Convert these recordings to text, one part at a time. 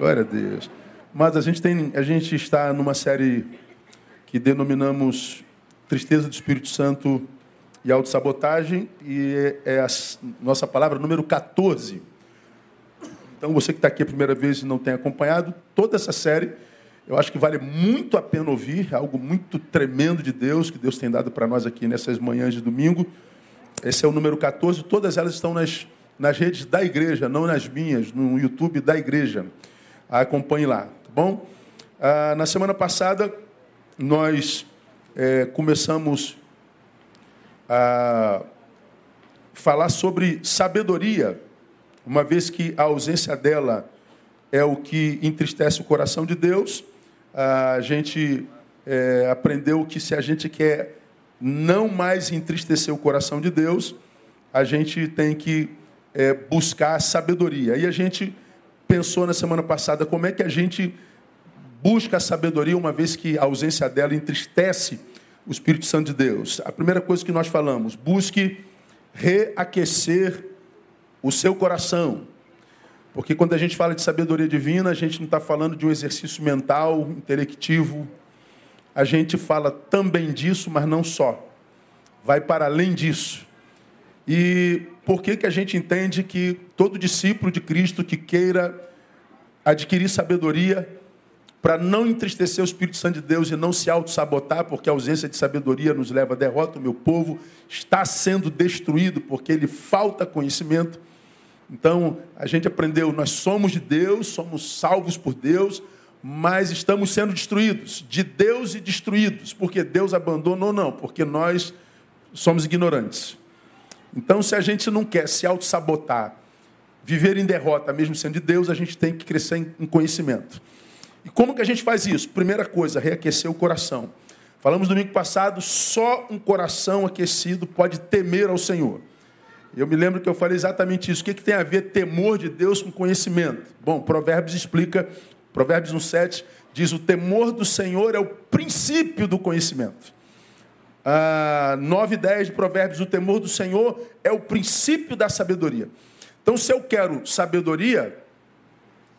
Glória a Deus. Mas a gente, tem, a gente está numa série que denominamos Tristeza do Espírito Santo e Autossabotagem, e é a nossa palavra número 14. Então, você que está aqui a primeira vez e não tem acompanhado, toda essa série, eu acho que vale muito a pena ouvir, é algo muito tremendo de Deus, que Deus tem dado para nós aqui nessas manhãs de domingo. Esse é o número 14, todas elas estão nas, nas redes da igreja, não nas minhas, no YouTube da igreja. Acompanhe lá, tá bom? Ah, na semana passada, nós é, começamos a falar sobre sabedoria, uma vez que a ausência dela é o que entristece o coração de Deus. A gente é, aprendeu que se a gente quer não mais entristecer o coração de Deus, a gente tem que é, buscar sabedoria. E a gente pensou na semana passada como é que a gente busca a sabedoria, uma vez que a ausência dela entristece o Espírito Santo de Deus. A primeira coisa que nós falamos, busque reaquecer o seu coração. Porque quando a gente fala de sabedoria divina, a gente não está falando de um exercício mental, intelectivo. A gente fala também disso, mas não só. Vai para além disso. E por que, que a gente entende que todo discípulo de Cristo que queira adquirir sabedoria para não entristecer o Espírito Santo de Deus e não se auto-sabotar, porque a ausência de sabedoria nos leva à derrota, o meu povo está sendo destruído porque ele falta conhecimento. Então, a gente aprendeu, nós somos de Deus, somos salvos por Deus, mas estamos sendo destruídos, de Deus e destruídos, porque Deus abandonou, não, porque nós somos ignorantes. Então, se a gente não quer se auto-sabotar, viver em derrota, mesmo sendo de Deus, a gente tem que crescer em conhecimento. E como que a gente faz isso? Primeira coisa, reaquecer o coração. Falamos domingo passado, só um coração aquecido pode temer ao Senhor. Eu me lembro que eu falei exatamente isso. O que, que tem a ver temor de Deus com conhecimento? Bom, Provérbios explica, Provérbios 1,7 diz: o temor do Senhor é o princípio do conhecimento ah, 9 e 10 de Provérbios, o temor do Senhor é o princípio da sabedoria. Então, se eu quero sabedoria,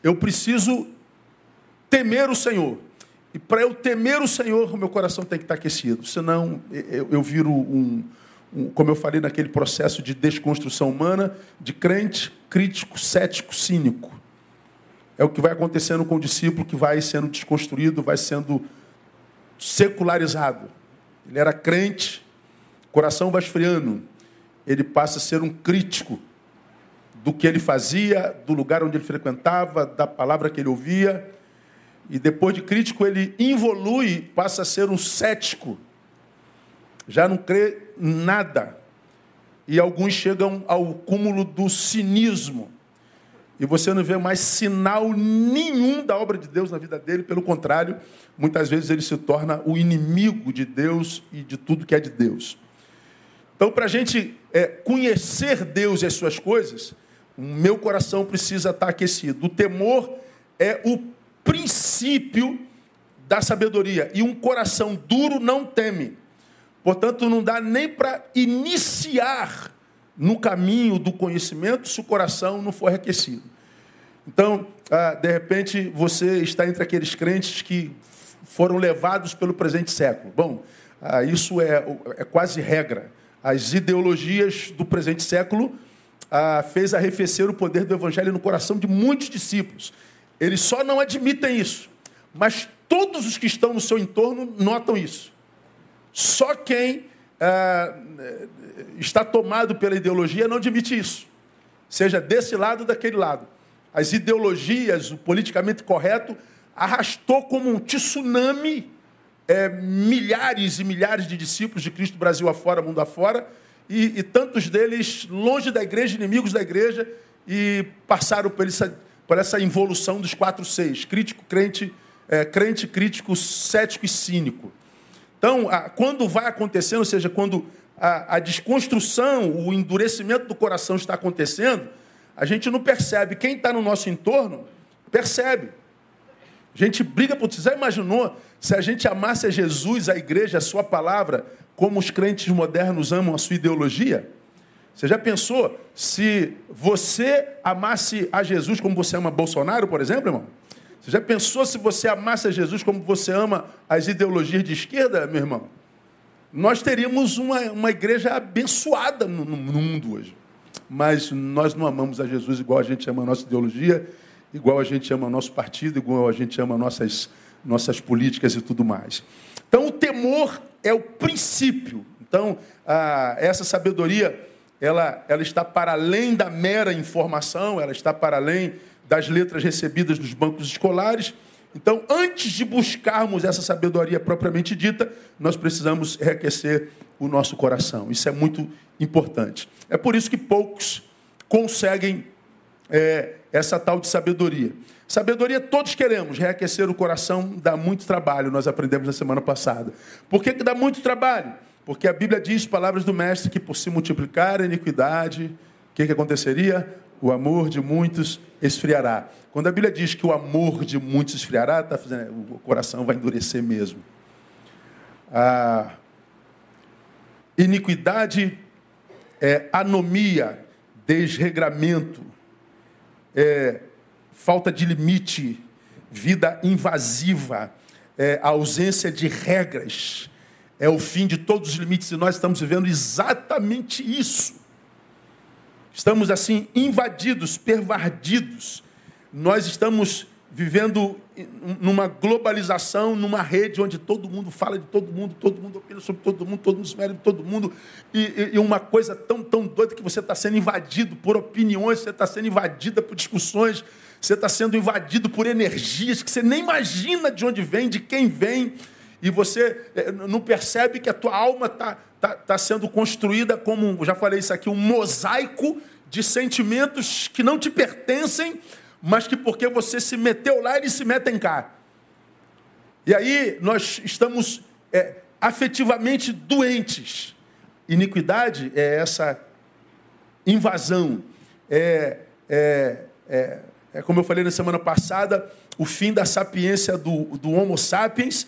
eu preciso temer o Senhor. E para eu temer o Senhor, o meu coração tem que estar aquecido. Senão, eu, eu viro um, um, como eu falei naquele processo de desconstrução humana, de crente, crítico, cético, cínico. É o que vai acontecendo com o discípulo que vai sendo desconstruído, vai sendo secularizado. Ele era crente, coração vai esfriando. Ele passa a ser um crítico do que ele fazia, do lugar onde ele frequentava, da palavra que ele ouvia. E depois de crítico, ele involui, passa a ser um cético. Já não crê nada. E alguns chegam ao cúmulo do cinismo. E você não vê mais sinal nenhum da obra de Deus na vida dele, pelo contrário, muitas vezes ele se torna o inimigo de Deus e de tudo que é de Deus. Então, para a gente é, conhecer Deus e as suas coisas, o meu coração precisa estar aquecido. O temor é o princípio da sabedoria. E um coração duro não teme. Portanto, não dá nem para iniciar no caminho do conhecimento se o coração não for aquecido. Então, ah, de repente, você está entre aqueles crentes que foram levados pelo presente século. Bom, ah, isso é, é quase regra. As ideologias do presente século ah, fez arrefecer o poder do evangelho no coração de muitos discípulos. Eles só não admitem isso, mas todos os que estão no seu entorno notam isso. Só quem está tomado pela ideologia não admite isso, seja desse lado ou daquele lado as ideologias, o politicamente correto, arrastou como um tsunami é, milhares e milhares de discípulos de Cristo, Brasil afora, mundo afora, e, e tantos deles longe da igreja, inimigos da igreja, e passaram por essa, por essa involução dos quatro seis: crítico, crente, é, crente, crítico, cético e cínico. Então, a, quando vai acontecendo, ou seja, quando a, a desconstrução, o endurecimento do coração está acontecendo, a gente não percebe. Quem está no nosso entorno percebe. A gente briga por Você já imaginou se a gente amasse a Jesus, a igreja, a sua palavra, como os crentes modernos amam a sua ideologia? Você já pensou se você amasse a Jesus como você ama Bolsonaro, por exemplo, irmão? Você já pensou se você amasse a Jesus como você ama as ideologias de esquerda, meu irmão? Nós teríamos uma, uma igreja abençoada no, no mundo hoje. Mas nós não amamos a Jesus igual a gente ama a nossa ideologia, igual a gente ama o nosso partido, igual a gente ama nossas, nossas políticas e tudo mais. Então, o temor é o princípio. Então, a, essa sabedoria, ela, ela está para além da mera informação, ela está para além das letras recebidas nos bancos escolares. Então, antes de buscarmos essa sabedoria propriamente dita, nós precisamos enriquecer o nosso coração. Isso é muito importante. É por isso que poucos conseguem é, essa tal de sabedoria. Sabedoria todos queremos, reaquecer o coração dá muito trabalho, nós aprendemos na semana passada. Por que, que dá muito trabalho? Porque a Bíblia diz, palavras do Mestre, que por se multiplicar a iniquidade, o que, que aconteceria? O amor de muitos esfriará. Quando a Bíblia diz que o amor de muitos esfriará, tá fazendo, o coração vai endurecer mesmo. A iniquidade é anomia, desregramento, é, falta de limite, vida invasiva, é, ausência de regras, é o fim de todos os limites, e nós estamos vivendo exatamente isso. Estamos assim invadidos, pervadidos. Nós estamos vivendo numa globalização, numa rede onde todo mundo fala de todo mundo, todo mundo opina sobre todo mundo, todo mundo se de todo mundo, e, e, uma coisa tão, tão doida que você está sendo invadido por opiniões, você está sendo invadida por discussões, você está sendo invadido por energias que você nem imagina de onde vem, de quem vem, e você eh, não percebe que a tua alma está tá, tá sendo construída como, já falei isso aqui, um mosaico de sentimentos que não te pertencem, mas que porque você se meteu lá, eles se metem cá. E aí nós estamos é, afetivamente doentes. Iniquidade é essa invasão, é, é, é, é, como eu falei na semana passada, o fim da sapiência do, do Homo sapiens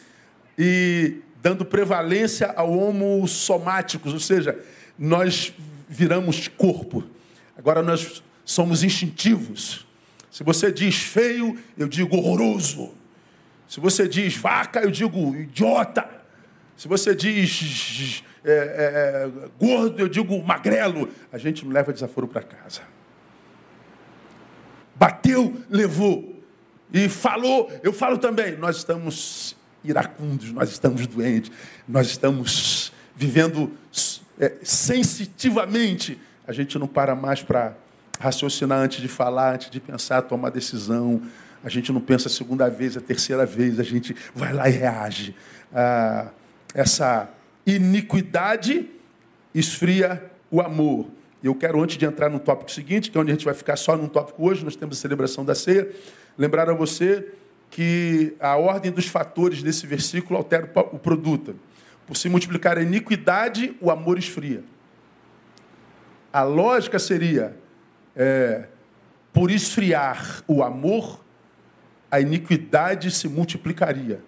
e dando prevalência ao Homo somáticos, ou seja, nós viramos corpo. Agora nós somos instintivos. Se você diz feio, eu digo horroroso. Se você diz vaca, eu digo idiota. Se você diz é, é, é, gordo, eu digo magrelo. A gente não leva desaforo para casa. Bateu, levou. E falou, eu falo também. Nós estamos iracundos, nós estamos doentes, nós estamos vivendo é, sensitivamente. A gente não para mais para raciocinar antes de falar, antes de pensar, tomar decisão. A gente não pensa a segunda vez, a terceira vez, a gente vai lá e reage. Ah, essa iniquidade esfria o amor. Eu quero, antes de entrar no tópico seguinte, que é onde a gente vai ficar só num tópico hoje, nós temos a celebração da ceia, lembrar a você que a ordem dos fatores desse versículo altera o produto. Por se multiplicar a iniquidade, o amor esfria. A lógica seria é, por esfriar o amor, a iniquidade se multiplicaria.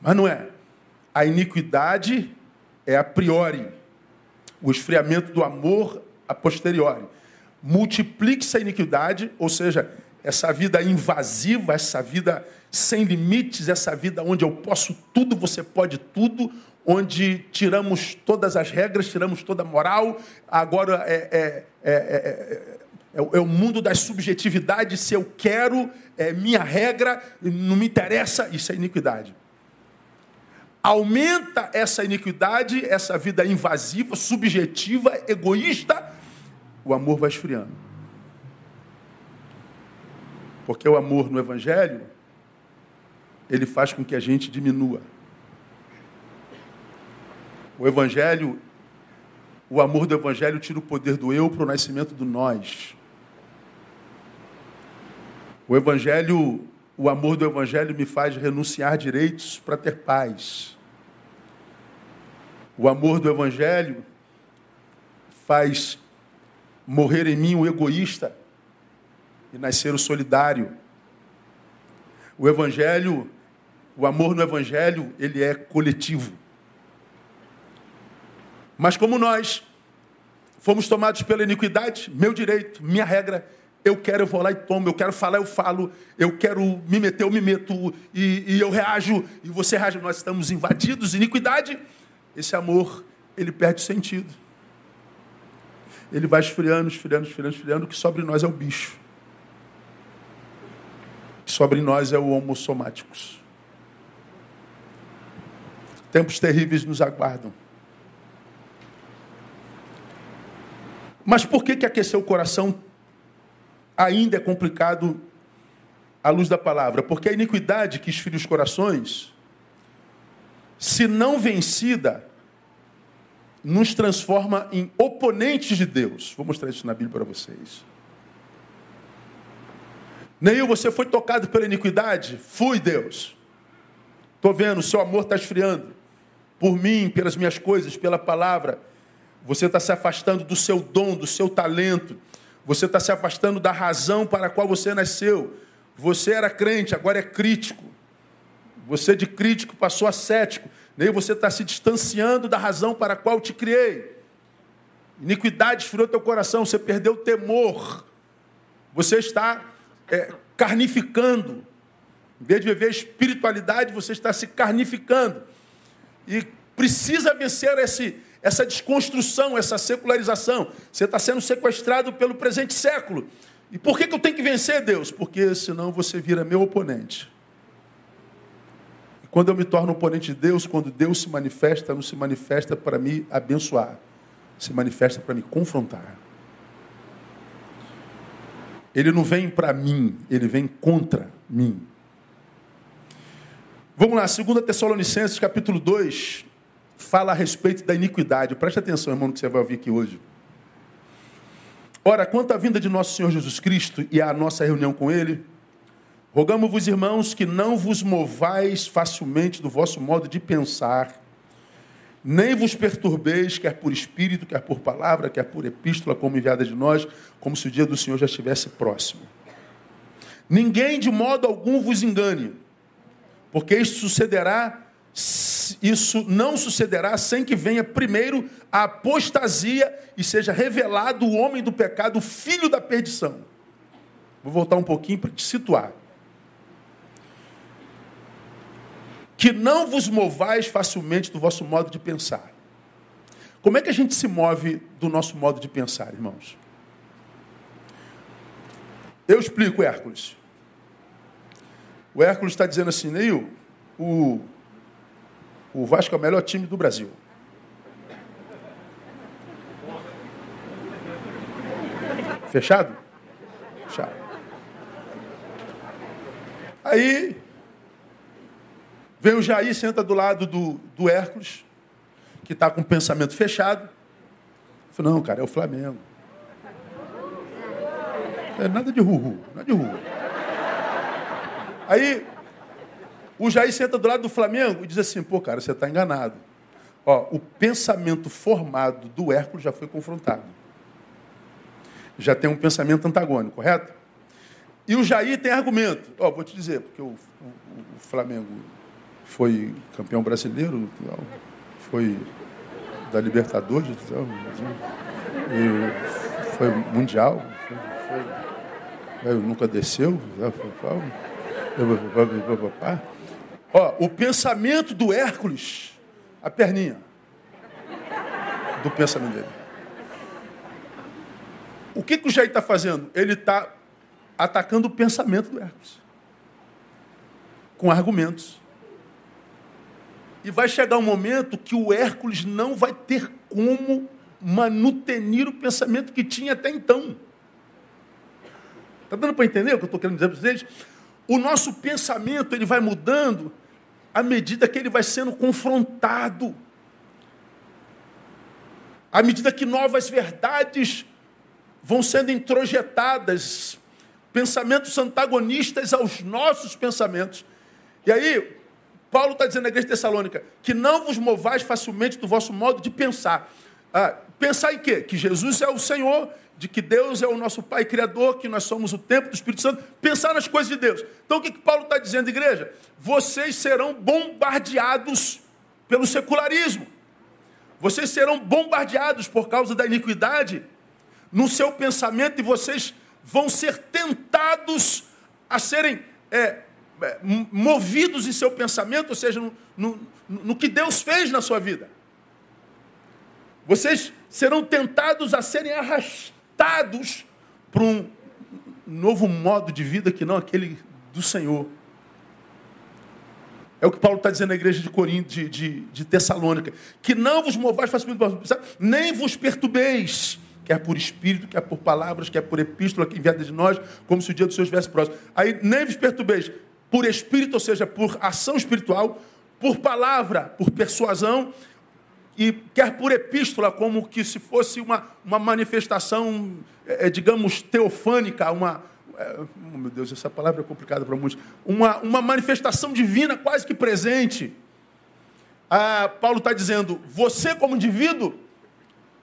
Mas não é. A iniquidade é a priori, o esfriamento do amor a posteriori. Multiplique-se a iniquidade, ou seja, essa vida invasiva, essa vida sem limites, essa vida onde eu posso tudo, você pode tudo, onde tiramos todas as regras, tiramos toda a moral, agora é, é, é, é, o mundo das subjetividades, se eu quero, é minha regra, não me interessa, isso é iniquidade. Aumenta essa iniquidade, essa vida invasiva, subjetiva, egoísta, o amor vai esfriando. Porque o amor no Evangelho, ele faz com que a gente diminua. O Evangelho, o amor do Evangelho tira o poder do eu para o nascimento do nós. O Evangelho, o amor do Evangelho me faz renunciar direitos para ter paz. O amor do Evangelho faz morrer em mim o egoísta e nascer o solidário. O Evangelho, o amor no Evangelho, ele é coletivo. Mas como nós fomos tomados pela iniquidade, meu direito, minha regra, eu quero, eu vou lá e tomo, eu quero falar, eu falo, eu quero me meter, eu me meto, e, e eu reajo, e você reage. Nós estamos invadidos de iniquidade. Esse amor, ele perde sentido. Ele vai esfriando, esfriando, esfriando, esfriando. O que sobre nós é o bicho. Que sobre nós é o homo somáticos. Tempos terríveis nos aguardam. Mas por que, que aquecer o coração ainda é complicado à luz da palavra? Porque a iniquidade que esfria os corações, se não vencida, nos transforma em oponentes de Deus. Vou mostrar isso na Bíblia para vocês. Neil, você foi tocado pela iniquidade? Fui, Deus. Estou vendo, o seu amor está esfriando. Por mim, pelas minhas coisas, pela palavra. Você está se afastando do seu dom, do seu talento. Você está se afastando da razão para a qual você nasceu. Você era crente, agora é crítico. Você de crítico passou a cético. Nem você está se distanciando da razão para a qual te criei. Iniquidade esfriou teu coração, você perdeu o temor. Você está é, carnificando. Em vez de viver espiritualidade, você está se carnificando. E precisa vencer esse, essa desconstrução, essa secularização. Você está sendo sequestrado pelo presente século. E por que, que eu tenho que vencer, Deus? Porque senão você vira meu oponente. E quando eu me torno oponente de Deus, quando Deus se manifesta, não se manifesta para me abençoar, se manifesta para me confrontar. Ele não vem para mim, ele vem contra mim. Vamos lá, 2 Tessalonicenses capítulo 2, fala a respeito da iniquidade. Preste atenção, irmão, no que você vai ouvir aqui hoje. Ora, quanto à vinda de nosso Senhor Jesus Cristo e à nossa reunião com Ele, rogamos-vos, irmãos, que não vos movais facilmente do vosso modo de pensar, nem vos perturbeis, quer por espírito, quer por palavra, quer por epístola, como enviada de nós, como se o dia do Senhor já estivesse próximo. Ninguém de modo algum vos engane, porque isso sucederá isso não sucederá sem que venha primeiro a apostasia e seja revelado o homem do pecado, o filho da perdição. Vou voltar um pouquinho para te situar. Que não vos movais facilmente do vosso modo de pensar. Como é que a gente se move do nosso modo de pensar, irmãos? Eu explico, Hércules. O Hércules está dizendo assim, Neil, o o Vasco é o melhor time do Brasil. Fechado? Fechado. Aí vem o Jair, senta do lado do, do Hércules, que está com o pensamento fechado. Falei, não, cara, é o Flamengo. É nada de ru, nada de ru. Aí o Jair senta do lado do Flamengo e diz assim: pô, cara, você está enganado. Ó, o pensamento formado do Hércules já foi confrontado. Já tem um pensamento antagônico, correto? E o Jair tem argumento. Ó, vou te dizer, porque o, o, o Flamengo foi campeão brasileiro, foi da Libertadores, foi mundial, foi, foi, nunca desceu. Ó, o pensamento do Hércules, a perninha do pensamento dele. O que, que o Jair está fazendo? Ele está atacando o pensamento do Hércules. Com argumentos. E vai chegar um momento que o Hércules não vai ter como manutenir o pensamento que tinha até então. Está dando para entender o que eu estou querendo dizer para vocês? O nosso pensamento ele vai mudando à medida que ele vai sendo confrontado, à medida que novas verdades vão sendo introjetadas, pensamentos antagonistas aos nossos pensamentos. E aí, Paulo está dizendo na igreja de Tessalônica que não vos movais facilmente do vosso modo de pensar. Ah, pensar em quê? Que Jesus é o Senhor de que Deus é o nosso Pai Criador, que nós somos o templo do Espírito Santo, pensar nas coisas de Deus. Então o que, que Paulo está dizendo, igreja? Vocês serão bombardeados pelo secularismo. Vocês serão bombardeados por causa da iniquidade no seu pensamento e vocês vão ser tentados a serem é, movidos em seu pensamento, ou seja, no, no, no que Deus fez na sua vida. Vocês serão tentados a serem arrastados para um novo modo de vida que não aquele do Senhor. É o que Paulo está dizendo na igreja de Corinto, de, de, de Tessalônica. Que não vos movais facilmente, nem vos perturbeis, quer por espírito, quer por palavras, quer por epístola que enviada de nós, como se o dia dos seus estivesse próximo. Aí, nem vos perturbeis, por espírito, ou seja, por ação espiritual, por palavra, por persuasão, e quer por epístola, como que se fosse uma, uma manifestação, é, digamos, teofânica, uma. É, meu Deus, essa palavra é complicada para muitos. Uma, uma manifestação divina quase que presente. Ah, Paulo está dizendo: você, como indivíduo,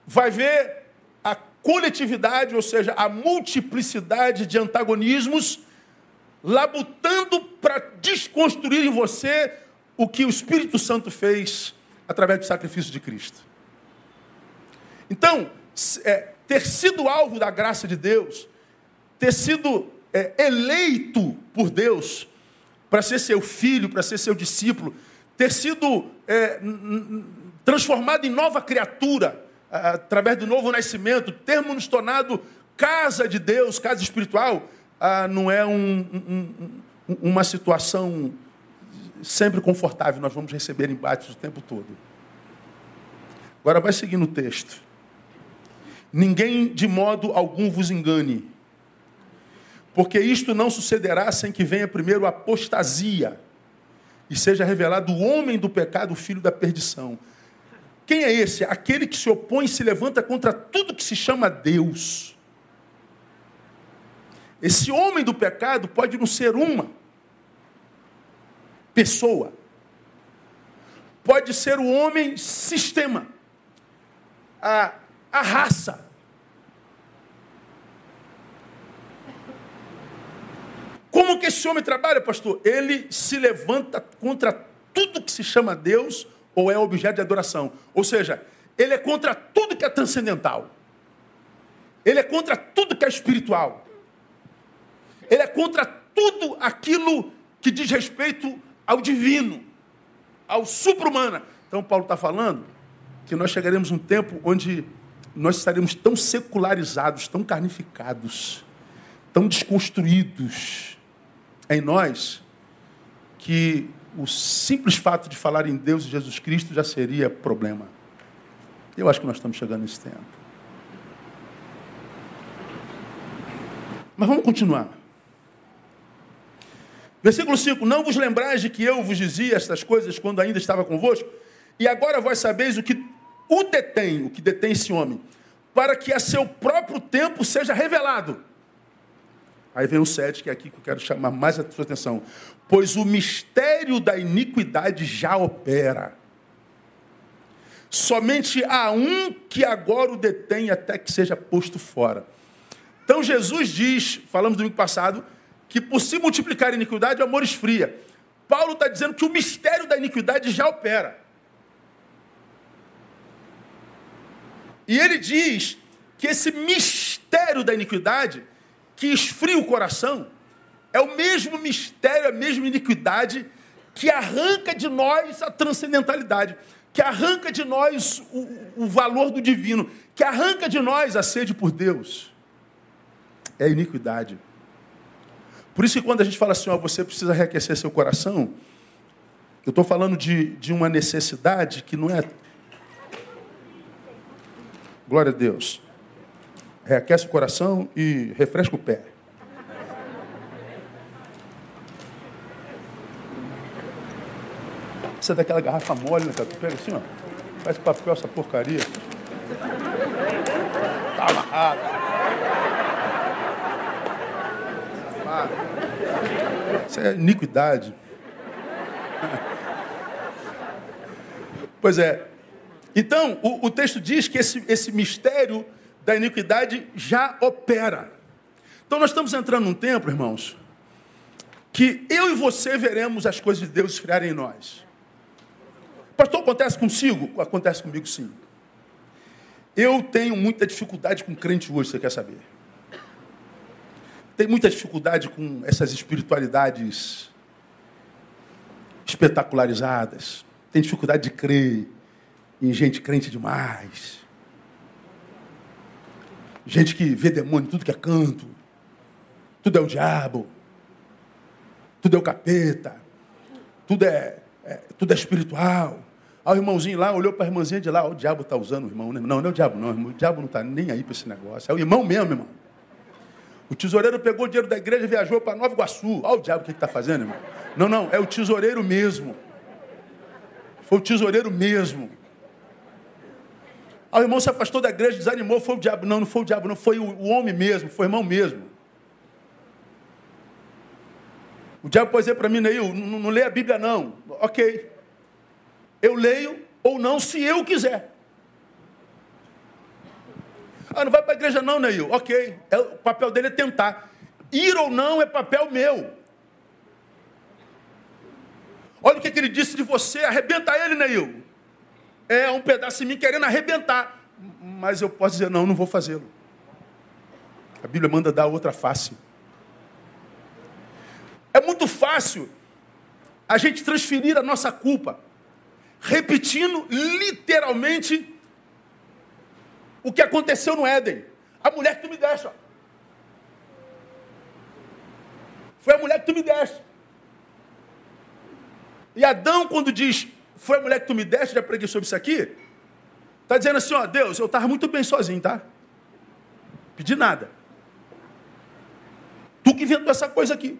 vai ver a coletividade, ou seja, a multiplicidade de antagonismos, labutando para desconstruir em você o que o Espírito Santo fez através do sacrifício de Cristo. Então, é, ter sido alvo da graça de Deus, ter sido é, eleito por Deus para ser seu filho, para ser seu discípulo, ter sido é, transformado em nova criatura através do novo nascimento, termos nos tornado casa de Deus, casa espiritual, ah, não é um, um, uma situação sempre confortável, nós vamos receber embates o tempo todo. Agora vai seguindo o texto. Ninguém de modo algum vos engane, porque isto não sucederá sem que venha primeiro a apostasia e seja revelado o homem do pecado, o filho da perdição. Quem é esse? Aquele que se opõe e se levanta contra tudo que se chama Deus. Esse homem do pecado pode não ser uma pessoa. Pode ser o homem sistema, a, a raça. Como que esse homem trabalha, pastor? Ele se levanta contra tudo que se chama Deus ou é objeto de adoração. Ou seja, ele é contra tudo que é transcendental. Ele é contra tudo que é espiritual. Ele é contra tudo aquilo que diz respeito ao divino, ao supra-humana. Então, Paulo está falando que nós chegaremos um tempo onde nós estaremos tão secularizados, tão carnificados, tão desconstruídos em nós, que o simples fato de falar em Deus e Jesus Cristo já seria problema. Eu acho que nós estamos chegando nesse tempo. Mas vamos continuar. Versículo 5: Não vos lembrais de que eu vos dizia estas coisas quando ainda estava convosco? E agora vós sabeis o que o detém, o que detém esse homem, para que a seu próprio tempo seja revelado. Aí vem o 7, que é aqui que eu quero chamar mais a sua atenção. Pois o mistério da iniquidade já opera. Somente há um que agora o detém até que seja posto fora. Então Jesus diz, falamos domingo passado, que por se multiplicar a iniquidade, o amor esfria. Paulo está dizendo que o mistério da iniquidade já opera. E ele diz que esse mistério da iniquidade, que esfria o coração, é o mesmo mistério, a mesma iniquidade que arranca de nós a transcendentalidade, que arranca de nós o, o valor do divino, que arranca de nós a sede por Deus. É a iniquidade. Por isso que quando a gente fala assim, ó, você precisa reaquecer seu coração, eu estou falando de, de uma necessidade que não é. Glória a Deus. Reaquece o coração e refresca o pé. Isso é daquela garrafa mole, né, cara? Tu pega assim, ó. Faz papel essa porcaria. Tá amarrado. Isso é iniquidade. Pois é. Então, o, o, texto diz que esse, esse mistério da iniquidade já opera. Então, nós estamos entrando num tempo, irmãos, que eu e você veremos as coisas de Deus esfriarem em nós. Pastor, acontece consigo? Acontece comigo sim. Eu tenho muita dificuldade com crente hoje, você quer saber? Tem muita dificuldade com essas espiritualidades espetacularizadas. Tem dificuldade de crer em gente crente demais. Gente que vê demônio, tudo que é canto. Tudo é o diabo. Tudo é o capeta. Tudo é, é tudo é espiritual. Aí o irmãozinho lá olhou para a irmãzinha de lá, o diabo está usando o irmão. Né? Não, não é o diabo, não. O diabo não está nem aí para esse negócio. É o irmão mesmo, irmão. O tesoureiro pegou o dinheiro da igreja e viajou para Nova Iguaçu. Olha o diabo o que está fazendo, irmão. Não, não, é o tesoureiro mesmo. Foi o tesoureiro mesmo. Aí o irmão se afastou da igreja, desanimou, foi o diabo. Não, não foi o diabo, não, foi o homem mesmo, foi o irmão mesmo. O diabo pode dizer para mim, Neil, não, não lê a Bíblia não. Ok. Eu leio ou não se eu quiser. Ah, não vai para a igreja não, Neil. Ok. É, o papel dele é tentar. Ir ou não é papel meu. Olha o que, que ele disse de você. Arrebenta ele, Neil. É um pedaço de mim querendo arrebentar. Mas eu posso dizer, não, não vou fazê-lo. A Bíblia manda dar outra face. É muito fácil a gente transferir a nossa culpa repetindo literalmente o que aconteceu no Éden. A mulher que tu me deste. Ó. Foi a mulher que tu me deste. E Adão, quando diz, foi a mulher que tu me deste, já preguei sobre isso aqui, está dizendo assim, ó, Deus, eu estava muito bem sozinho, tá? Pedi nada. Tu que inventou essa coisa aqui.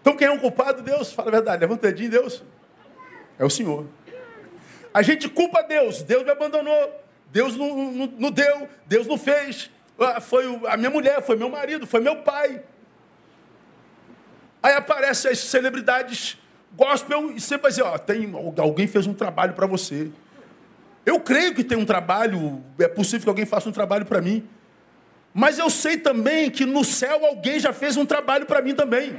Então quem é o culpado? Deus. Fala a verdade, levanta o dedinho, Deus. É o Senhor. A gente culpa Deus. Deus me abandonou. Deus não, não, não deu. Deus não fez. Ah, foi a minha mulher, foi meu marido, foi meu pai. Aí aparecem as celebridades gospel e sempre vai dizer, ó, tem, alguém fez um trabalho para você. Eu creio que tem um trabalho, é possível que alguém faça um trabalho para mim. Mas eu sei também que no céu alguém já fez um trabalho para mim também.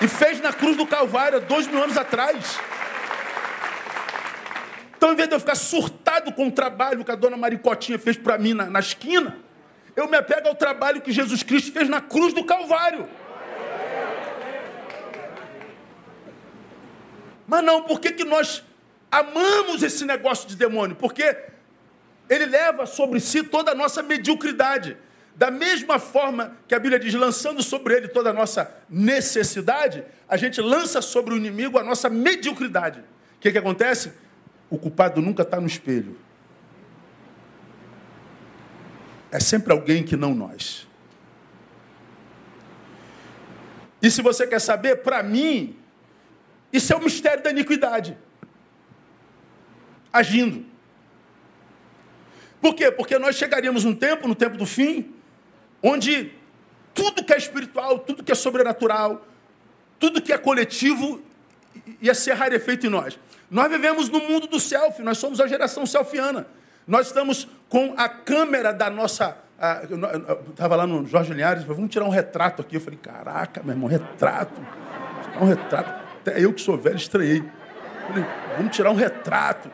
E fez na cruz do Calvário, dois mil anos atrás. Então, em vez de eu ficar surtado com o trabalho que a dona Maricotinha fez para mim na, na esquina, eu me apego ao trabalho que Jesus Cristo fez na cruz do Calvário. Mas não, por que, que nós amamos esse negócio de demônio? Porque ele leva sobre si toda a nossa mediocridade. Da mesma forma que a Bíblia diz, lançando sobre ele toda a nossa necessidade, a gente lança sobre o inimigo a nossa mediocridade. O que, que acontece? O culpado nunca está no espelho. É sempre alguém que não nós. E se você quer saber, para mim, isso é o mistério da iniquidade. Agindo. Por quê? Porque nós chegaríamos um tempo, no tempo do fim, onde tudo que é espiritual, tudo que é sobrenatural, tudo que é coletivo ia ser rarefeito em nós. Nós vivemos no mundo do selfie, nós somos a geração selfiana. Nós estamos com a câmera da nossa. Estava lá no Jorge Linhares, vamos tirar um retrato aqui. Eu falei, caraca, meu irmão, retrato. Tirar um retrato. Até eu que sou velho estranhei. Falei, vamos tirar um retrato.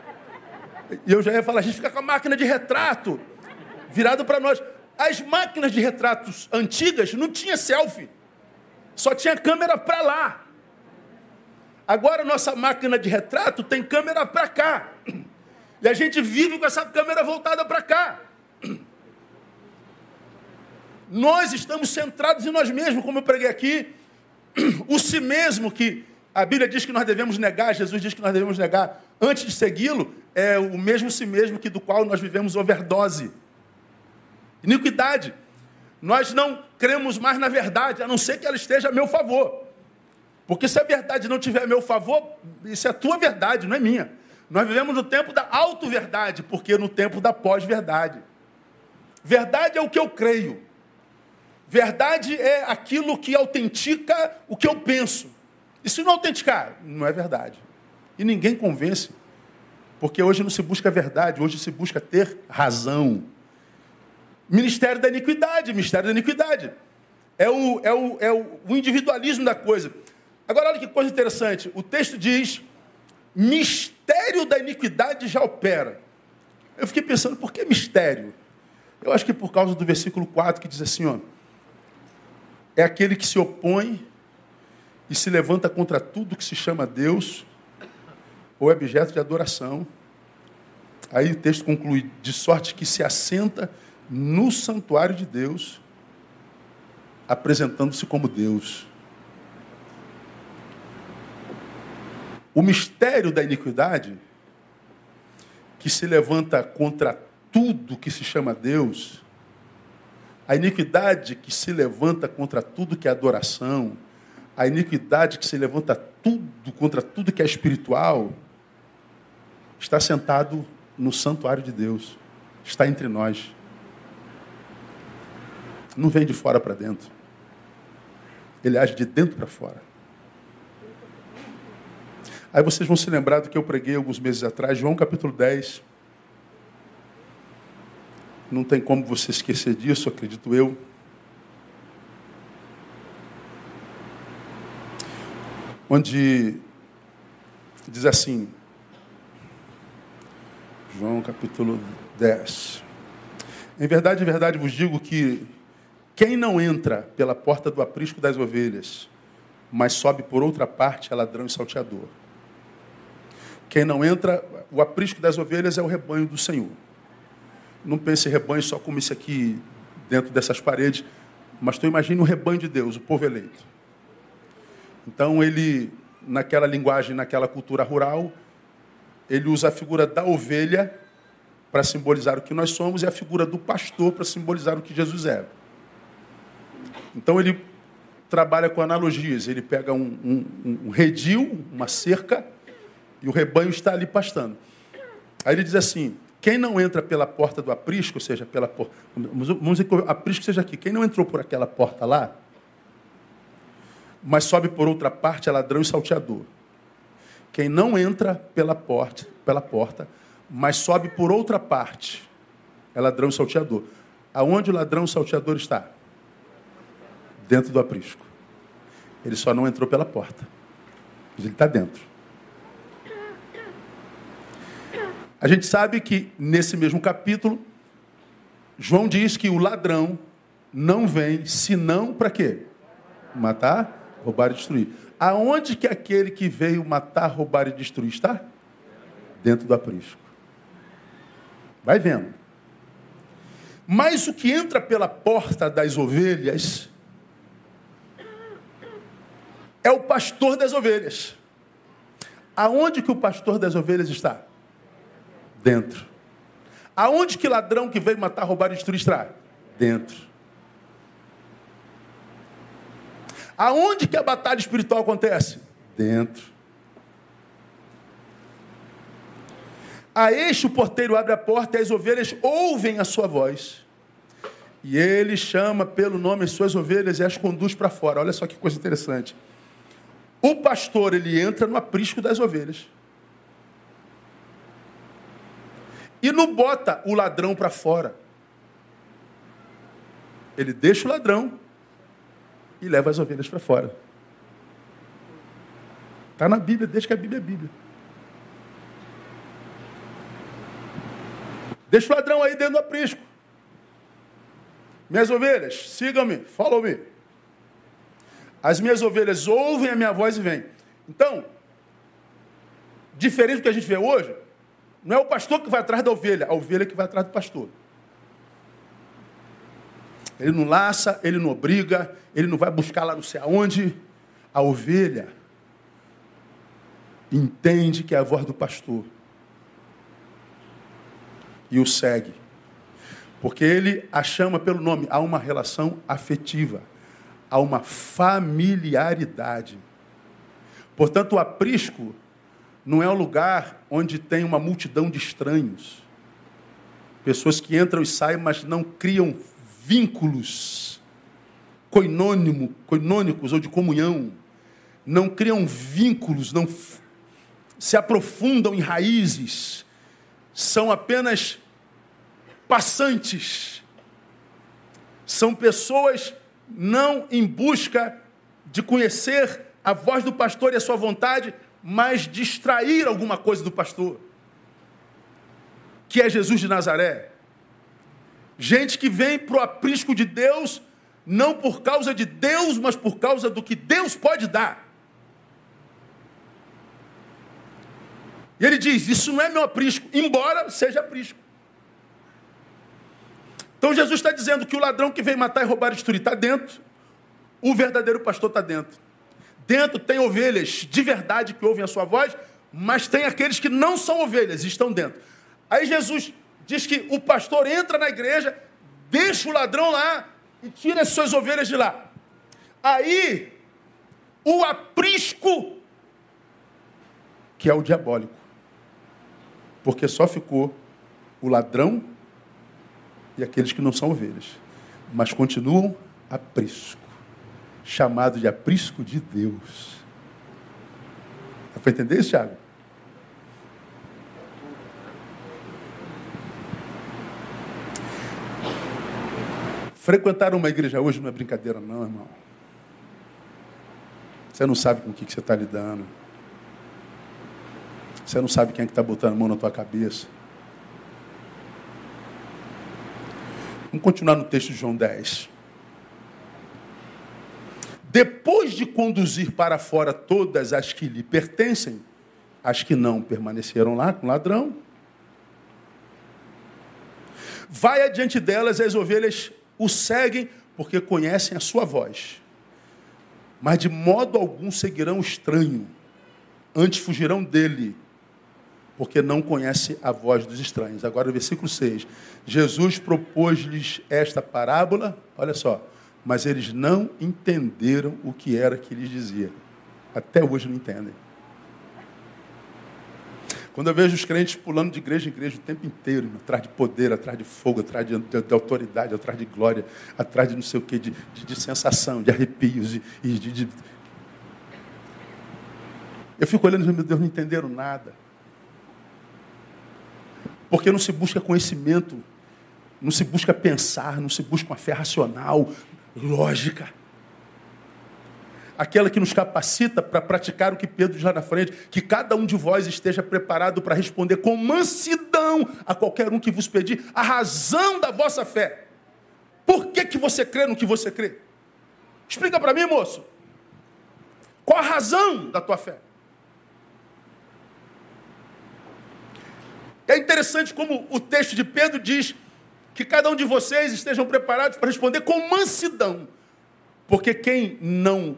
E eu já ia falar, a gente fica com a máquina de retrato virado para nós. As máquinas de retratos antigas não tinha selfie. Só tinha câmera para lá. Agora nossa máquina de retrato tem câmera para cá. E a gente vive com essa câmera voltada para cá. Nós estamos centrados em nós mesmos, como eu preguei aqui. O si mesmo que a Bíblia diz que nós devemos negar, Jesus diz que nós devemos negar antes de segui-lo, é o mesmo si mesmo que do qual nós vivemos overdose. Iniquidade. Nós não cremos mais na verdade, a não ser que ela esteja a meu favor. Porque se a verdade não tiver a meu favor, isso é a tua verdade, não é minha. Nós vivemos no tempo da auto-verdade, porque no tempo da pós-verdade. Verdade é o que eu creio. Verdade é aquilo que autentica o que eu penso. E se não autenticar, não é verdade. E ninguém convence. Porque hoje não se busca verdade, hoje se busca ter razão. Ministério da iniquidade, mistério da iniquidade. É o, é o, é o individualismo da coisa. Agora, olha que coisa interessante. O texto diz: mistério da iniquidade já opera. Eu fiquei pensando, por que mistério? Eu acho que por causa do versículo 4 que diz assim, ó, é aquele que se opõe e se levanta contra tudo que se chama Deus ou é objeto de adoração. Aí o texto conclui: de sorte que se assenta no santuário de Deus, apresentando-se como Deus. O mistério da iniquidade, que se levanta contra tudo que se chama Deus, a iniquidade que se levanta contra tudo que é adoração, a iniquidade que se levanta tudo contra tudo que é espiritual, está sentado no santuário de Deus, está entre nós. Não vem de fora para dentro. Ele age de dentro para fora. Aí vocês vão se lembrar do que eu preguei alguns meses atrás, João capítulo 10. Não tem como você esquecer disso, acredito eu. Onde diz assim, João capítulo 10. Em verdade, em verdade vos digo que quem não entra pela porta do aprisco das ovelhas, mas sobe por outra parte, é ladrão e salteador. Quem não entra, o aprisco das ovelhas é o rebanho do Senhor. Não pense em rebanho só como isso aqui dentro dessas paredes, mas tu imagina o rebanho de Deus, o povo eleito. Então ele, naquela linguagem, naquela cultura rural, ele usa a figura da ovelha para simbolizar o que nós somos e a figura do pastor para simbolizar o que Jesus é. Então ele trabalha com analogias. Ele pega um, um, um redil, uma cerca, e o rebanho está ali pastando. Aí ele diz assim: quem não entra pela porta do aprisco, ou seja, pela porta. Vamos dizer que o aprisco seja aqui. Quem não entrou por aquela porta lá, mas sobe por outra parte, é ladrão e salteador. Quem não entra pela porta, pela porta, mas sobe por outra parte, é ladrão e salteador. Aonde o ladrão e salteador está? Dentro do aprisco. Ele só não entrou pela porta. Mas ele está dentro. A gente sabe que nesse mesmo capítulo, João diz que o ladrão não vem senão para quê? Matar, roubar e destruir. Aonde que aquele que veio matar, roubar e destruir está? Dentro do aprisco. Vai vendo. Mas o que entra pela porta das ovelhas é o pastor das ovelhas. Aonde que o pastor das ovelhas está? Dentro. Aonde que ladrão que veio matar, roubar e destruir está? Dentro. Aonde que a batalha espiritual acontece? Dentro. A este o porteiro abre a porta e as ovelhas ouvem a sua voz. E ele chama pelo nome as suas ovelhas e as conduz para fora. Olha só que coisa interessante. O pastor, ele entra no aprisco das ovelhas. E não bota o ladrão para fora. Ele deixa o ladrão e leva as ovelhas para fora. Está na Bíblia, desde que a Bíblia é Bíblia. Deixa o ladrão aí dentro do aprisco. Minhas ovelhas, sigam-me, follow-me. As minhas ovelhas ouvem a minha voz e vêm. Então, diferente do que a gente vê hoje, não é o pastor que vai atrás da ovelha, a ovelha que vai atrás do pastor. Ele não laça, ele não obriga, ele não vai buscar lá não sei aonde. A ovelha entende que é a voz do pastor e o segue. Porque ele a chama pelo nome. Há uma relação afetiva, há uma familiaridade. Portanto, o aprisco não é um lugar onde tem uma multidão de estranhos. Pessoas que entram e saem, mas não criam vínculos coinônimo, coinônicos ou de comunhão. Não criam vínculos, não se aprofundam em raízes. São apenas passantes. São pessoas não em busca de conhecer a voz do pastor e a sua vontade, mas distrair alguma coisa do pastor, que é Jesus de Nazaré. Gente que vem para o aprisco de Deus, não por causa de Deus, mas por causa do que Deus pode dar. E ele diz: Isso não é meu aprisco, embora seja aprisco. Então Jesus está dizendo que o ladrão que vem matar e roubar e destruir está dentro, o verdadeiro pastor está dentro. Dentro tem ovelhas de verdade que ouvem a sua voz, mas tem aqueles que não são ovelhas estão dentro. Aí Jesus diz que o pastor entra na igreja, deixa o ladrão lá e tira as suas ovelhas de lá. Aí, o aprisco, que é o diabólico, porque só ficou o ladrão e aqueles que não são ovelhas, mas continuam aprisco, chamado de aprisco de Deus. Dá para entender isso, Thiago? Frequentar uma igreja hoje não é brincadeira, não, irmão. Você não sabe com o que você está lidando. Você não sabe quem é que está botando a mão na tua cabeça. Vamos continuar no texto de João 10. Depois de conduzir para fora todas as que lhe pertencem, as que não permaneceram lá com o ladrão, vai adiante delas as ovelhas o seguem porque conhecem a sua voz. Mas de modo algum seguirão o estranho, antes fugirão dele, porque não conhece a voz dos estranhos. Agora, versículo 6. Jesus propôs-lhes esta parábola, olha só, mas eles não entenderam o que era que lhes dizia. Até hoje não entendem. Quando eu vejo os crentes pulando de igreja em igreja o tempo inteiro, atrás de poder, atrás de fogo, atrás de, de, de autoridade, atrás de glória, atrás de não sei o quê, de, de, sensação, de arrepios de, Eu fico olhando e meu Deus, não entenderam nada. Porque não se busca conhecimento, não se busca pensar, não se busca uma fé racional, lógica aquela que nos capacita para praticar o que Pedro diz lá na frente, que cada um de vós esteja preparado para responder com mansidão a qualquer um que vos pedir a razão da vossa fé. Por que, que você crê no que você crê? Explica para mim, moço. Qual a razão da tua fé? É interessante como o texto de Pedro diz que cada um de vocês estejam preparados para responder com mansidão. Porque quem não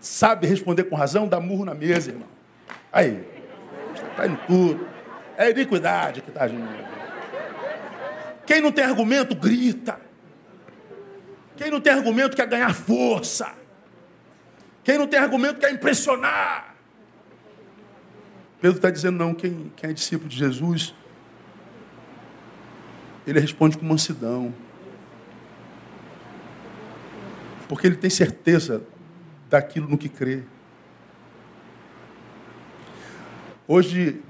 sabe responder com razão, dá murro na mesa, irmão. Aí, está indo tudo. É iniquidade que está agindo. Quem não tem argumento, grita. Quem não tem argumento, quer ganhar força. Quem não tem argumento, quer impressionar. Pedro está dizendo, não, quem, quem é discípulo de Jesus, ele responde com mansidão. Porque ele tem certeza daquilo no que crê. Hoje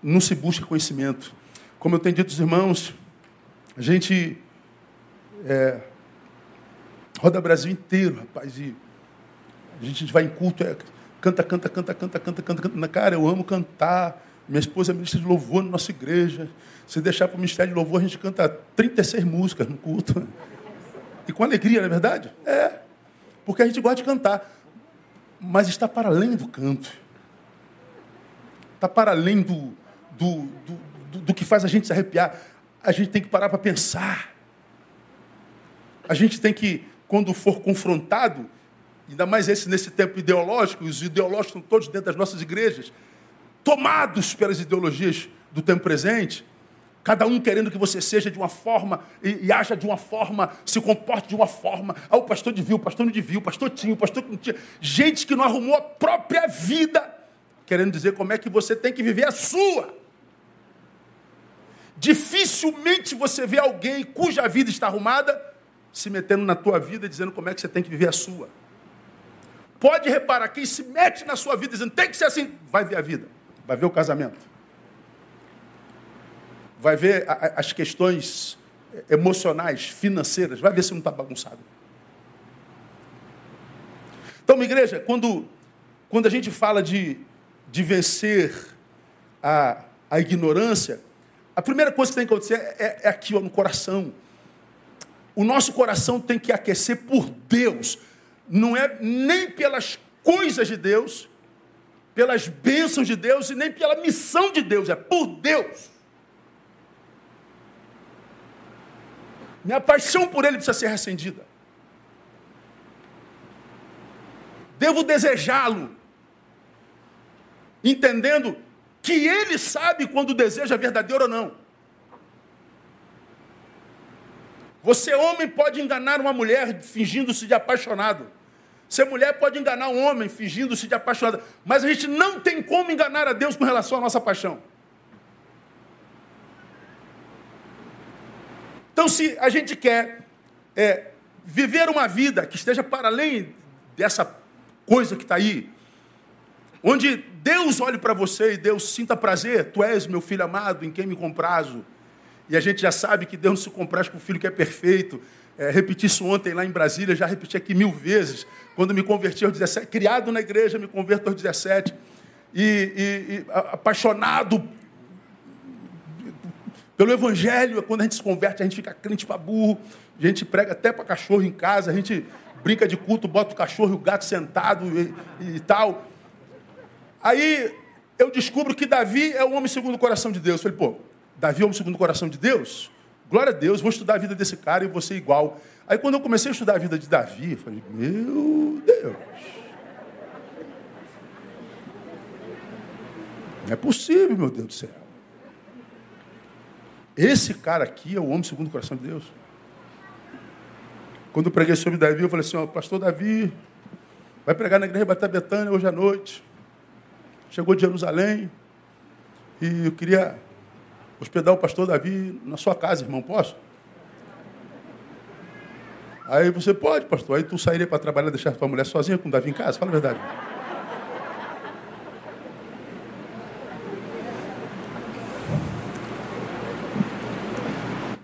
não se busca conhecimento. Como eu tenho dito aos irmãos, a gente é, roda o Brasil inteiro, rapaz, e a gente vai em culto, é, canta, canta, canta, canta, canta, canta, canta. Cara, eu amo cantar. Minha esposa é ministra de louvor na nossa igreja. Se deixar para o ministério de louvor, a gente canta 36 músicas no culto. E com alegria, não é verdade? É. Porque a gente gosta de cantar. Mas está para além do canto. Está para além do, do, do, do, do que faz a gente se arrepiar. A gente tem que parar para pensar. A gente tem que, quando for confrontado, ainda mais esse nesse tempo ideológico, os ideológicos estão todos dentro das nossas igrejas, tomados pelas ideologias do tempo presente, Cada um querendo que você seja de uma forma e, e haja de uma forma, se comporte de uma forma. Ah, o pastor devia, o pastor não devia, o pastor tinha, o pastor não tinha. Gente que não arrumou a própria vida, querendo dizer como é que você tem que viver a sua. Dificilmente você vê alguém cuja vida está arrumada se metendo na tua vida dizendo como é que você tem que viver a sua. Pode reparar, quem se mete na sua vida dizendo tem que ser assim, vai ver a vida, vai ver o casamento vai ver as questões emocionais, financeiras, vai ver se não está bagunçado. Então, minha igreja, quando, quando a gente fala de, de vencer a, a ignorância, A primeira coisa que tem que acontecer é, é aqui, ó, no coração. O nosso coração tem que aquecer por Deus. Não é nem pelas coisas de Deus, pelas bênçãos de Deus e nem pela missão de Deus, é por Deus. Minha paixão por Ele precisa ser recendida. Devo desejá-lo, entendendo que Ele sabe quando o desejo é verdadeiro ou não. Você, homem, pode enganar uma mulher fingindo-se de apaixonado. Você, mulher, pode enganar um homem fingindo-se de apaixonado. Mas a gente não tem como enganar a Deus com relação à nossa paixão. Então, se a gente quer é, viver uma vida que esteja para além dessa coisa que está aí, onde Deus olhe para você e Deus sinta prazer, tu és meu filho amado, em quem me comprazo. E a gente já sabe que Deus não se compraz com o filho que é perfeito. É, repeti isso ontem lá em Brasília, já repeti aqui mil vezes. Quando me converti aos 17, criado na igreja, me converto aos 17. E, e, e apaixonado pelo Evangelho, quando a gente se converte, a gente fica crente para burro, a gente prega até para cachorro em casa, a gente brinca de culto, bota o cachorro e o gato sentado e, e tal. Aí eu descubro que Davi é o homem segundo o coração de Deus. Eu falei, pô, Davi é o homem segundo o coração de Deus? Glória a Deus, vou estudar a vida desse cara e vou ser igual. Aí quando eu comecei a estudar a vida de Davi, eu falei, meu Deus. Não é possível, meu Deus do céu. Esse cara aqui é o homem segundo o coração de Deus. Quando eu preguei sobre Davi, eu falei assim, ó, pastor Davi, vai pregar na igreja Baté Betânia hoje à noite. Chegou de Jerusalém e eu queria hospedar o pastor Davi na sua casa, irmão, posso? Aí você pode, pastor. Aí tu sairia para trabalhar, deixar tua mulher sozinha com o Davi em casa? Fala a verdade.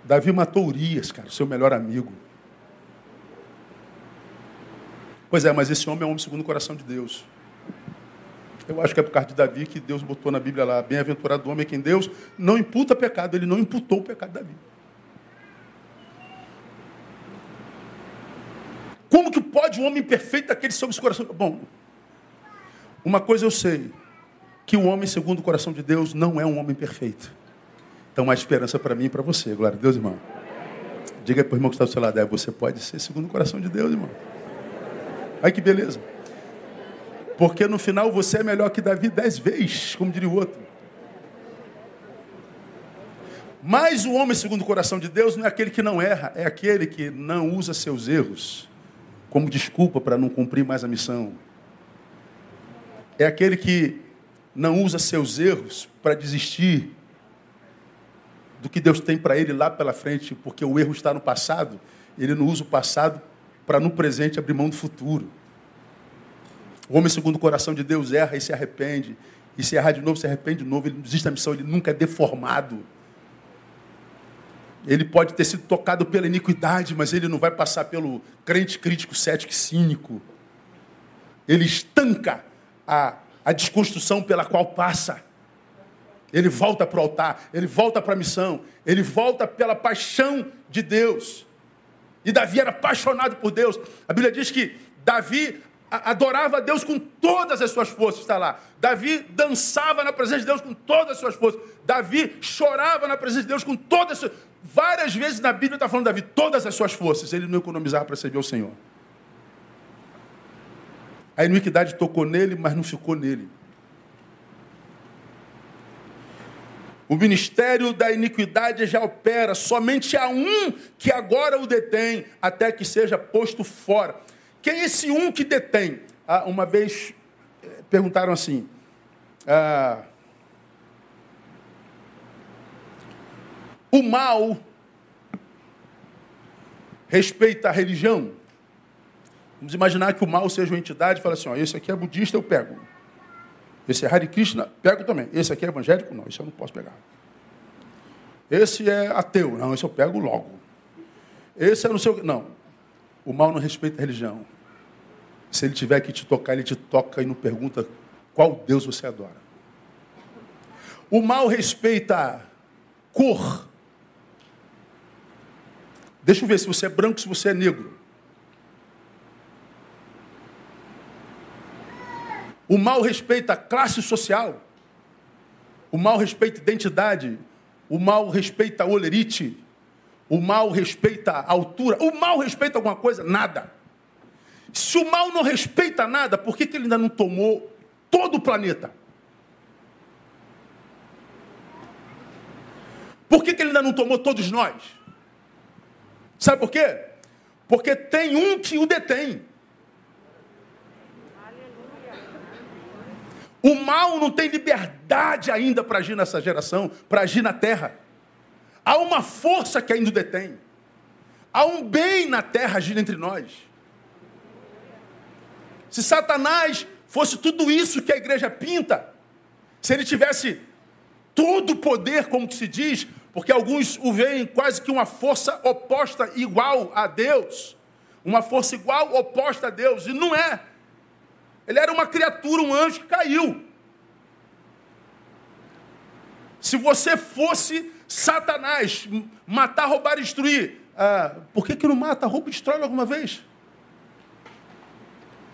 Davi matou Urias, cara, seu melhor amigo. Pois é, mas esse homem é um homem segundo o coração de Deus. Eu acho que é por causa de Davi que Deus botou na Bíblia lá, bem-aventurado o homem quem Deus não imputa pecado, ele não imputou o pecado de Davi. Como que pode um homem perfeito aquele sobre esse coração? Bom, uma coisa eu sei, que o homem segundo o coração de Deus não é um homem perfeito. Então há esperança para mim e para você. Glória a Deus, irmão. Diga para o irmão que está do seu lado, é, você pode ser segundo o coração de Deus, irmão. Ai que beleza. Porque no final você é melhor que Davi dez vezes, como diria o outro. Mas o homem segundo o coração de Deus não é aquele que não erra, é aquele que não usa seus erros como desculpa para não cumprir mais a missão. É aquele que não usa seus erros para desistir do que Deus tem para ele lá pela frente, porque o erro está no passado. Ele não usa o passado para no presente abrir mão do futuro. O homem segundo o coração de Deus erra e se arrepende. E se errar de novo, se arrepende de novo. Ele não desiste da missão, ele nunca é deformado. Ele pode ter sido tocado pela iniquidade, mas ele não vai passar pelo crente crítico, cético e cínico. Ele estanca a, a desconstrução pela qual passa. Ele volta para o altar, ele volta para a missão, ele volta pela paixão de Deus. E Davi era apaixonado por Deus. A Bíblia diz que Davi adorava a Deus com todas as suas forças, está lá. Davi dançava na presença de Deus com todas as suas forças. Davi chorava na presença de Deus com todas as suas... Várias vezes na Bíblia está falando Davi, todas as suas forças. Ele não economizava para servir ao Senhor. A iniquidade tocou nele, mas não ficou nele. O ministério da iniquidade já opera, somente há um que agora o detém, até que seja posto fora. Quem é esse um que detém? Ah, uma vez eh, perguntaram assim: ah, o mal respeita a religião? Vamos imaginar que o mal seja uma entidade e fala assim: ó, esse aqui é budista, eu pego. Esse é Hare Krishna, pego também. Esse aqui é evangélico? Não, esse eu não posso pegar. Esse é ateu? Não, esse eu pego logo. Esse é não sei o que. Não. O mal não respeita a religião. Se ele tiver que te tocar, ele te toca e não pergunta qual Deus você adora. O mal respeita cor. Deixa eu ver se você é branco, se você é negro. O mal respeita classe social. O mal respeita identidade. O mal respeita olerite. O mal respeita altura. O mal respeita alguma coisa? Nada. Se o mal não respeita nada, por que, que ele ainda não tomou todo o planeta? Por que, que ele ainda não tomou todos nós? Sabe por quê? Porque tem um que o detém. O mal não tem liberdade ainda para agir nessa geração, para agir na terra. Há uma força que ainda o detém. Há um bem na terra agindo entre nós. Se Satanás fosse tudo isso que a igreja pinta, se ele tivesse todo o poder, como que se diz, porque alguns o veem quase que uma força oposta igual a Deus, uma força igual oposta a Deus, e não é. Ele era uma criatura, um anjo que caiu. Se você fosse Satanás, matar, roubar destruir, ah, por que, que não mata, rouba e destrói alguma vez?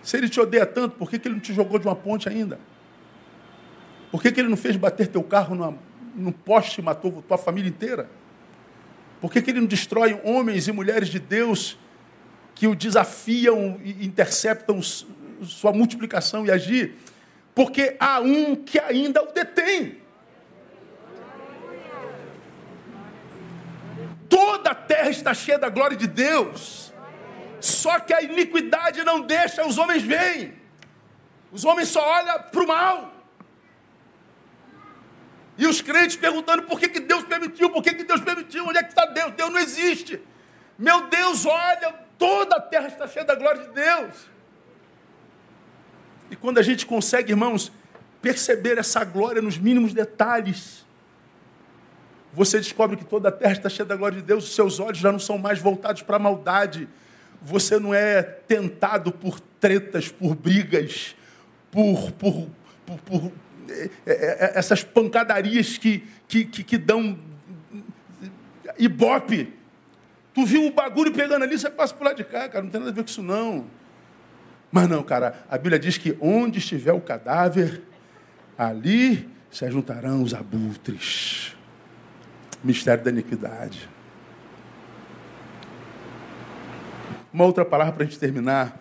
Se ele te odeia tanto, por que, que ele não te jogou de uma ponte ainda? Por que, que ele não fez bater teu carro numa, num poste e matou tua família inteira? Por que, que ele não destrói homens e mulheres de Deus que o desafiam e interceptam sua multiplicação e agir, porque há um que ainda o detém. Toda a terra está cheia da glória de Deus. Só que a iniquidade não deixa os homens verem. Os homens só olham para o mal. E os crentes perguntando por que, que Deus permitiu, por que, que Deus permitiu, onde é que está Deus? Deus não existe. Meu Deus, olha, toda a terra está cheia da glória de Deus. E quando a gente consegue, irmãos, perceber essa glória nos mínimos detalhes, você descobre que toda a terra está cheia da glória de Deus, os seus olhos já não são mais voltados para a maldade, você não é tentado por tretas, por brigas, por, por, por, por é, é, é, essas pancadarias que, que, que, que dão ibope. Tu viu o bagulho pegando ali, você passa por lá de cá, cara, não tem nada a ver com isso não. Mas não, cara, a Bíblia diz que onde estiver o cadáver, ali se juntarão os abutres. Mistério da iniquidade. Uma outra palavra para a gente terminar.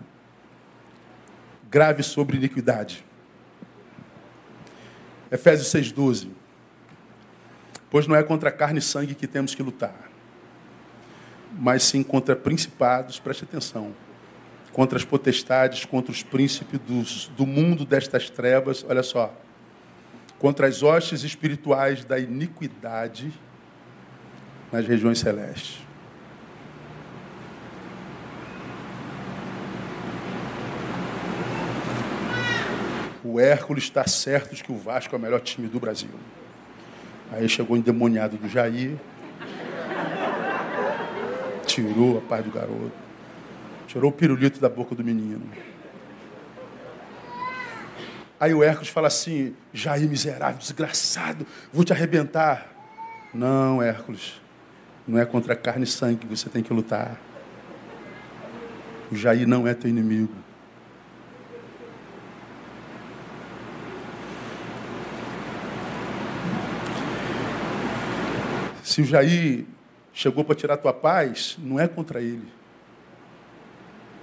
Grave sobre iniquidade. Efésios 6,12. Pois não é contra carne e sangue que temos que lutar, mas sim contra principados, preste atenção contra as potestades, contra os príncipes dos, do mundo destas trevas, olha só, contra as hostes espirituais da iniquidade nas regiões celestes. O Hércules está certo de que o Vasco é o melhor time do Brasil. Aí chegou o endemoniado do Jair, tirou a paz do garoto. Tirou o pirulito da boca do menino. Aí o Hércules fala assim: Jair, miserável, desgraçado, vou te arrebentar. Não, Hércules, não é contra carne e sangue que você tem que lutar. O Jair não é teu inimigo. Se o Jair chegou para tirar tua paz, não é contra ele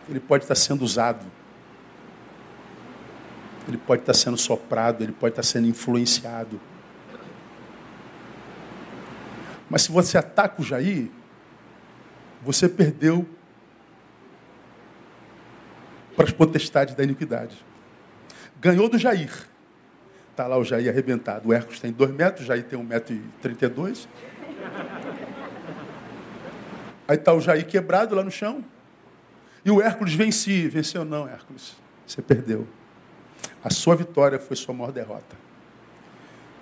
ele pode estar sendo usado. Ele pode estar sendo soprado, ele pode estar sendo influenciado. Mas se você ataca o Jair, você perdeu para as potestades da iniquidade. Ganhou do Jair. Está lá o Jair arrebentado. O Hércules tem dois metros, o Jair tem um metro e trinta e dois. Aí está o Jair quebrado lá no chão. E o Hércules vencia. Venceu não, Hércules. Você perdeu. A sua vitória foi sua maior derrota.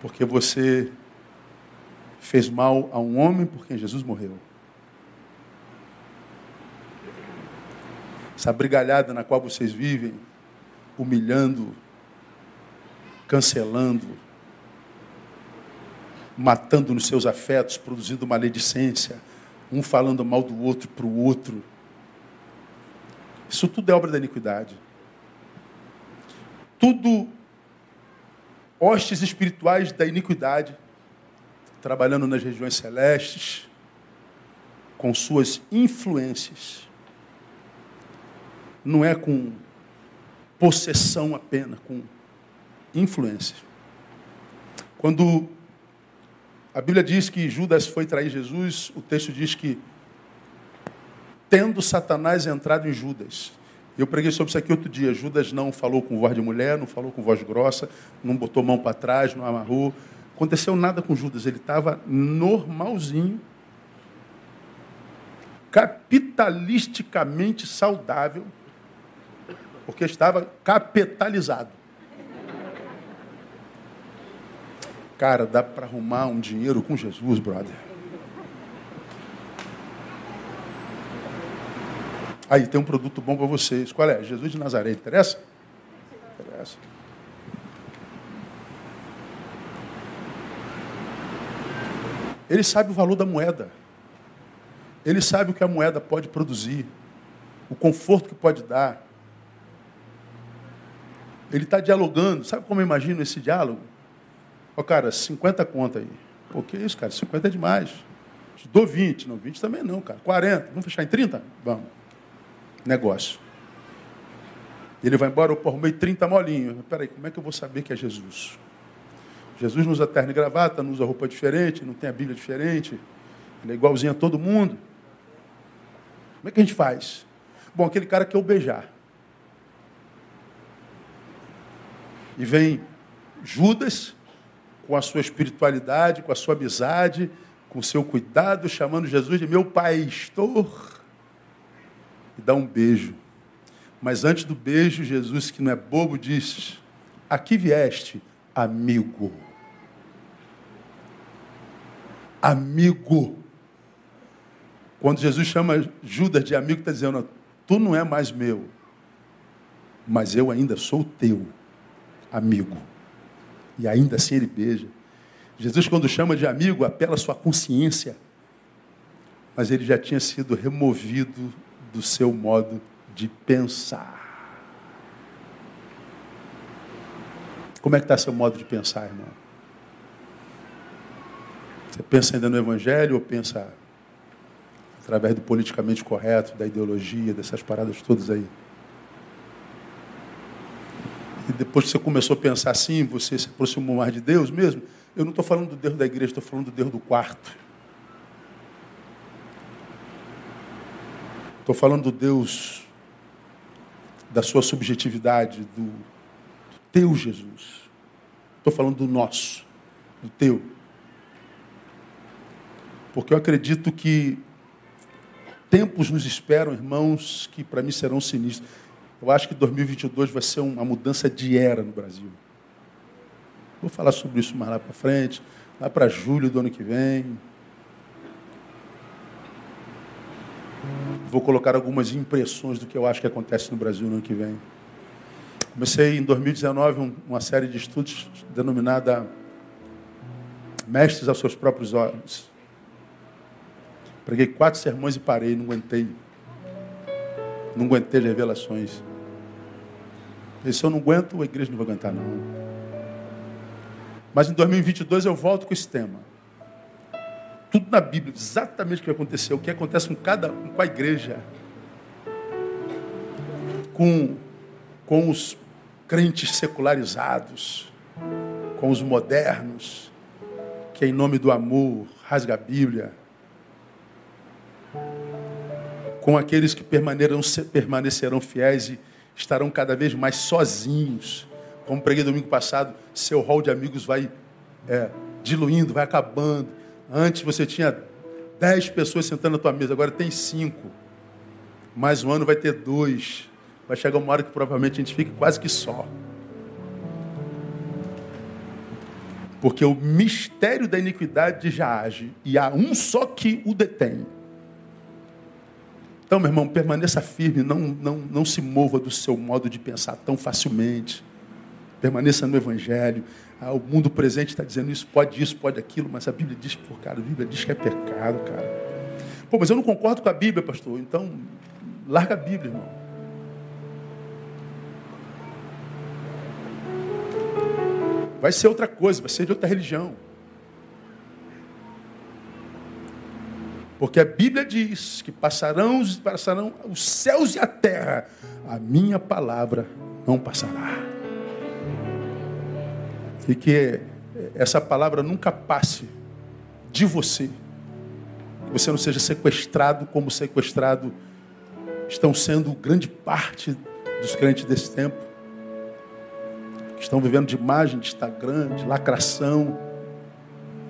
Porque você fez mal a um homem por quem Jesus morreu. Essa brigalhada na qual vocês vivem, humilhando, cancelando, matando nos seus afetos, produzindo maledicência, um falando mal do outro para o outro. Isso tudo é obra da iniquidade. Tudo hostes espirituais da iniquidade, trabalhando nas regiões celestes, com suas influências. Não é com possessão apenas, com influência. Quando a Bíblia diz que Judas foi trair Jesus, o texto diz que, tendo Satanás entrado em Judas, eu preguei sobre isso aqui outro dia. Judas não falou com voz de mulher, não falou com voz grossa, não botou mão para trás, não amarrou. Aconteceu nada com Judas, ele estava normalzinho, capitalisticamente saudável, porque estava capitalizado. Cara, dá para arrumar um dinheiro com Jesus, brother. Aí tem um produto bom para vocês. Qual é? Jesus de Nazaré. Interessa? Interessa. Ele sabe o valor da moeda. Ele sabe o que a moeda pode produzir, o conforto que pode dar. Ele está dialogando. Sabe como eu imagino esse diálogo? Ó, cara, 50 conta aí. Pô, que isso, cara? 50 é demais. Te dou 20. Não, 20 também não, cara. 40. Vamos fechar em 30? Vamos. Negócio. Ele vai embora, eu arrumei 30 molinhos. Peraí, como é que eu vou saber que é Jesus? Jesus não usa terno e gravata, não usa roupa diferente, não tem a Bíblia diferente. Ele é igualzinho a todo mundo. Como é que a gente faz? Bom, aquele cara quer o beijar. E vem Judas, com a sua espiritualidade, com a sua amizade, com o seu cuidado, chamando Jesus de meu pastor, e dá um beijo. Mas antes do beijo, Jesus, que não é bobo, diz: Aqui vieste, amigo. Amigo. Quando Jesus chama Judas de amigo, está dizendo: Tu não é mais meu, mas eu ainda sou teu amigo. E ainda assim ele beija. Jesus, quando chama de amigo, apela à sua consciência. Mas ele já tinha sido removido do seu modo de pensar. Como é que está seu modo de pensar, irmão? Você pensa ainda no Evangelho ou pensa através do politicamente correto, da ideologia, dessas paradas todas aí? E depois que você começou a pensar assim, você se aproximou mais de Deus mesmo. Eu não estou falando do Deus da igreja, estou falando do Deus do quarto. Estou falando do Deus da sua subjetividade, do, do teu Jesus. Estou falando do nosso, do teu. Porque eu acredito que tempos nos esperam, irmãos, que para mim serão sinistros. Eu acho que 2022 vai ser uma mudança de era no Brasil. Vou falar sobre isso mais lá para frente, lá para julho do ano que vem. Vou colocar algumas impressões do que eu acho que acontece no Brasil no ano que vem. Comecei em 2019 uma série de estudos denominada Mestres aos seus próprios olhos. Preguei quatro sermões e parei, não aguentei. Não aguentei as revelações. E se eu não aguento, a igreja não vai aguentar, não. Mas em 2022 eu volto com esse tema. Tudo na Bíblia, exatamente o que aconteceu, o que acontece com cada com a igreja. Com, com os crentes secularizados, com os modernos, que em nome do amor rasga a Bíblia, com aqueles que permanecerão fiéis e estarão cada vez mais sozinhos. Como preguei domingo passado, seu rol de amigos vai é, diluindo, vai acabando. Antes você tinha dez pessoas sentando na tua mesa, agora tem cinco. Mais um ano vai ter dois. Vai chegar uma hora que provavelmente a gente fique quase que só. Porque o mistério da iniquidade já age e há um só que o detém. Então, meu irmão, permaneça firme, não, não, não se mova do seu modo de pensar tão facilmente. Permaneça no Evangelho. Ah, o mundo presente está dizendo isso, pode isso, pode aquilo, mas a Bíblia diz, por cara, a Bíblia diz que é pecado, cara. Pô, mas eu não concordo com a Bíblia, pastor. Então, larga a Bíblia, irmão. Vai ser outra coisa, vai ser de outra religião. Porque a Bíblia diz que passarão, passarão os céus e a terra, a minha palavra não passará. E que essa palavra nunca passe de você. Que você não seja sequestrado como sequestrado estão sendo grande parte dos crentes desse tempo. Que estão vivendo de imagem, de Instagram, de lacração.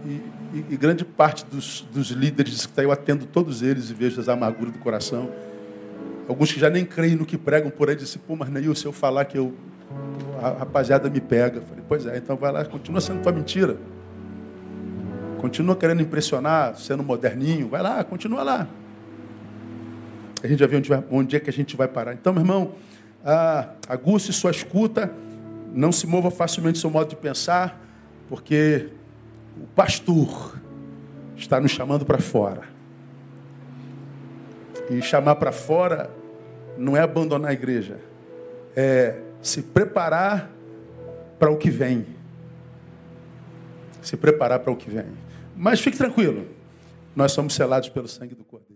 E, e, e grande parte dos, dos líderes que está eu atendo todos eles e vejo as amarguras do coração. Alguns que já nem creem no que pregam por aí, dizem, pô, mas Neil, se eu falar que eu, a rapaziada me pega. Eu falei, pois é, então vai lá, continua sendo tua mentira. Continua querendo impressionar, sendo moderninho. Vai lá, continua lá. A gente já vê onde, vai, onde é que a gente vai parar. Então, meu irmão, aguce sua escuta, não se mova facilmente seu modo de pensar, porque o pastor está nos chamando para fora. E chamar para fora não é abandonar a igreja, é se preparar para o que vem. Se preparar para o que vem. Mas fique tranquilo, nós somos selados pelo sangue do Cordeiro.